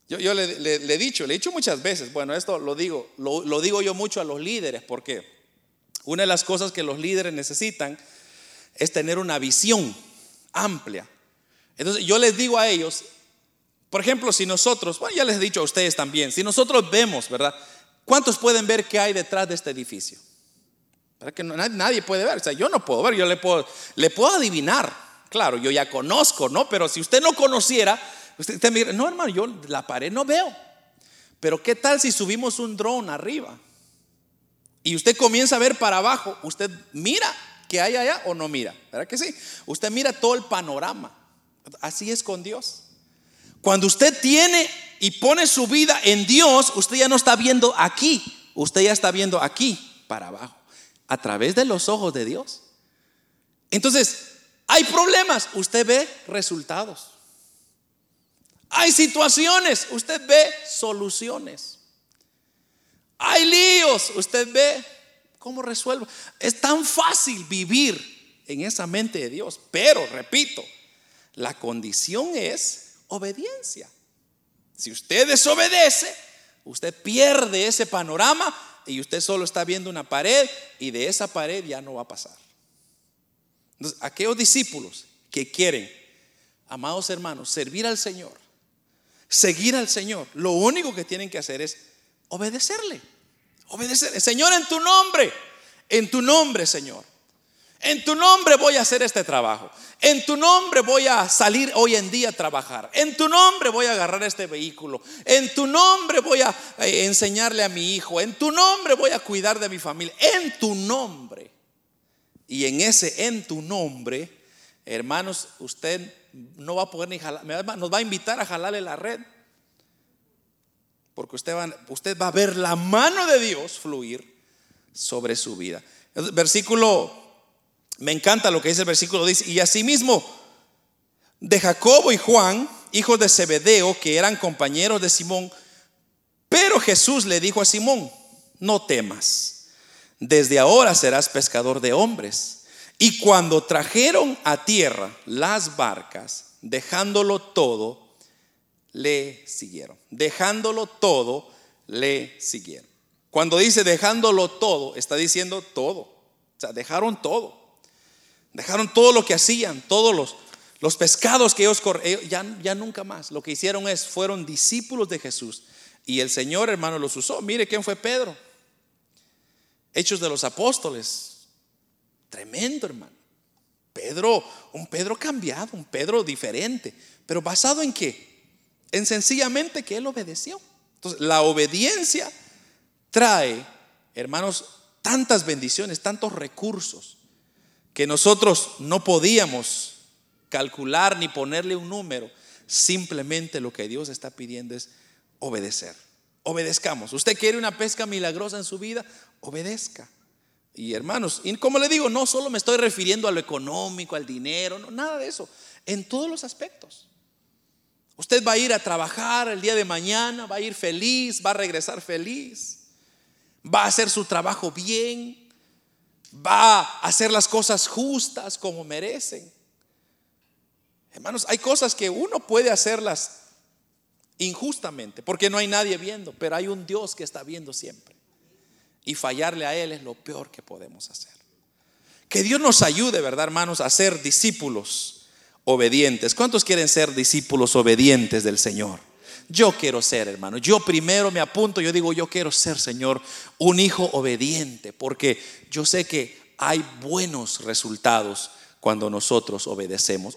Yo, le, he dicho, le he dicho muchas veces, bueno, esto lo digo, lo digo yo mucho a los líderes, porque una de las cosas que los líderes necesitan es tener una visión amplia. Entonces yo les digo a ellos, por ejemplo, si nosotros, bueno, ya les he dicho a ustedes también, si nosotros vemos, ¿verdad? ¿Cuántos pueden ver qué hay detrás de este edificio? Para que nadie puede ver, o sea, yo no puedo ver, yo le puedo, le puedo adivinar. Claro, yo ya conozco, ¿no? Pero si usted no conociera, usted, usted no hermano, yo la pared no veo. Pero ¿qué tal si subimos un dron arriba? Y usted comienza a ver para abajo, usted mira que hay allá o no mira? ¿Verdad que sí? Usted mira todo el panorama. Así es con Dios. Cuando usted tiene y pone su vida en Dios, usted ya no está viendo aquí, usted ya está viendo aquí para abajo, a través de los ojos de Dios. Entonces, hay problemas, usted ve resultados. Hay situaciones, usted ve soluciones. Hay líos, usted ve ¿Cómo resuelvo? Es tan fácil vivir en esa mente de Dios, pero repito, la condición es obediencia. Si usted desobedece, usted pierde ese panorama y usted solo está viendo una pared y de esa pared ya no va a pasar. Entonces, aquellos discípulos que quieren, amados hermanos, servir al Señor, seguir al Señor, lo único que tienen que hacer es obedecerle. Obedecer. Señor, en tu nombre. En tu nombre, Señor. En tu nombre voy a hacer este trabajo. En tu nombre voy a salir hoy en día a trabajar. En tu nombre voy a agarrar este vehículo. En tu nombre voy a eh, enseñarle a mi hijo. En tu nombre voy a cuidar de mi familia. En tu nombre. Y en ese en tu nombre, hermanos, usted no va a poder ni jalar, nos va a invitar a jalarle la red porque usted va, usted va a ver la mano de Dios fluir sobre su vida. Versículo, me encanta lo que dice el versículo, dice, y asimismo de Jacobo y Juan, hijos de Zebedeo, que eran compañeros de Simón, pero Jesús le dijo a Simón, no temas, desde ahora serás pescador de hombres. Y cuando trajeron a tierra las barcas, dejándolo todo, le siguieron. Dejándolo todo, le siguieron. Cuando dice dejándolo todo, está diciendo todo. O sea, dejaron todo. Dejaron todo lo que hacían, todos los, los pescados que ellos corrieron, ya, ya nunca más. Lo que hicieron es, fueron discípulos de Jesús. Y el Señor, hermano, los usó. Mire quién fue Pedro. Hechos de los apóstoles. Tremendo, hermano. Pedro, un Pedro cambiado, un Pedro diferente. Pero basado en qué? En sencillamente que Él obedeció. Entonces, la obediencia trae, hermanos, tantas bendiciones, tantos recursos, que nosotros no podíamos calcular ni ponerle un número Simplemente lo que Dios está pidiendo es obedecer. Obedezcamos. Usted quiere una pesca milagrosa en su vida, obedezca. Y hermanos, y como le digo, no solo me estoy refiriendo a lo económico, al dinero, nada de eso, en todos los aspectos. Usted va a ir a trabajar el día de mañana, va a ir feliz, va a regresar feliz, va a hacer su trabajo bien, va a hacer las cosas justas como merecen. Hermanos, hay cosas que uno puede hacerlas injustamente, porque no hay nadie viendo, pero hay un Dios que está viendo siempre. Y fallarle a Él es lo peor que podemos hacer. Que Dios nos ayude, ¿verdad, hermanos, a ser discípulos obedientes. ¿Cuántos quieren ser discípulos obedientes del Señor? Yo quiero ser, hermano. Yo primero me apunto, yo digo, yo quiero ser, Señor, un hijo obediente, porque yo sé que hay buenos resultados cuando nosotros obedecemos.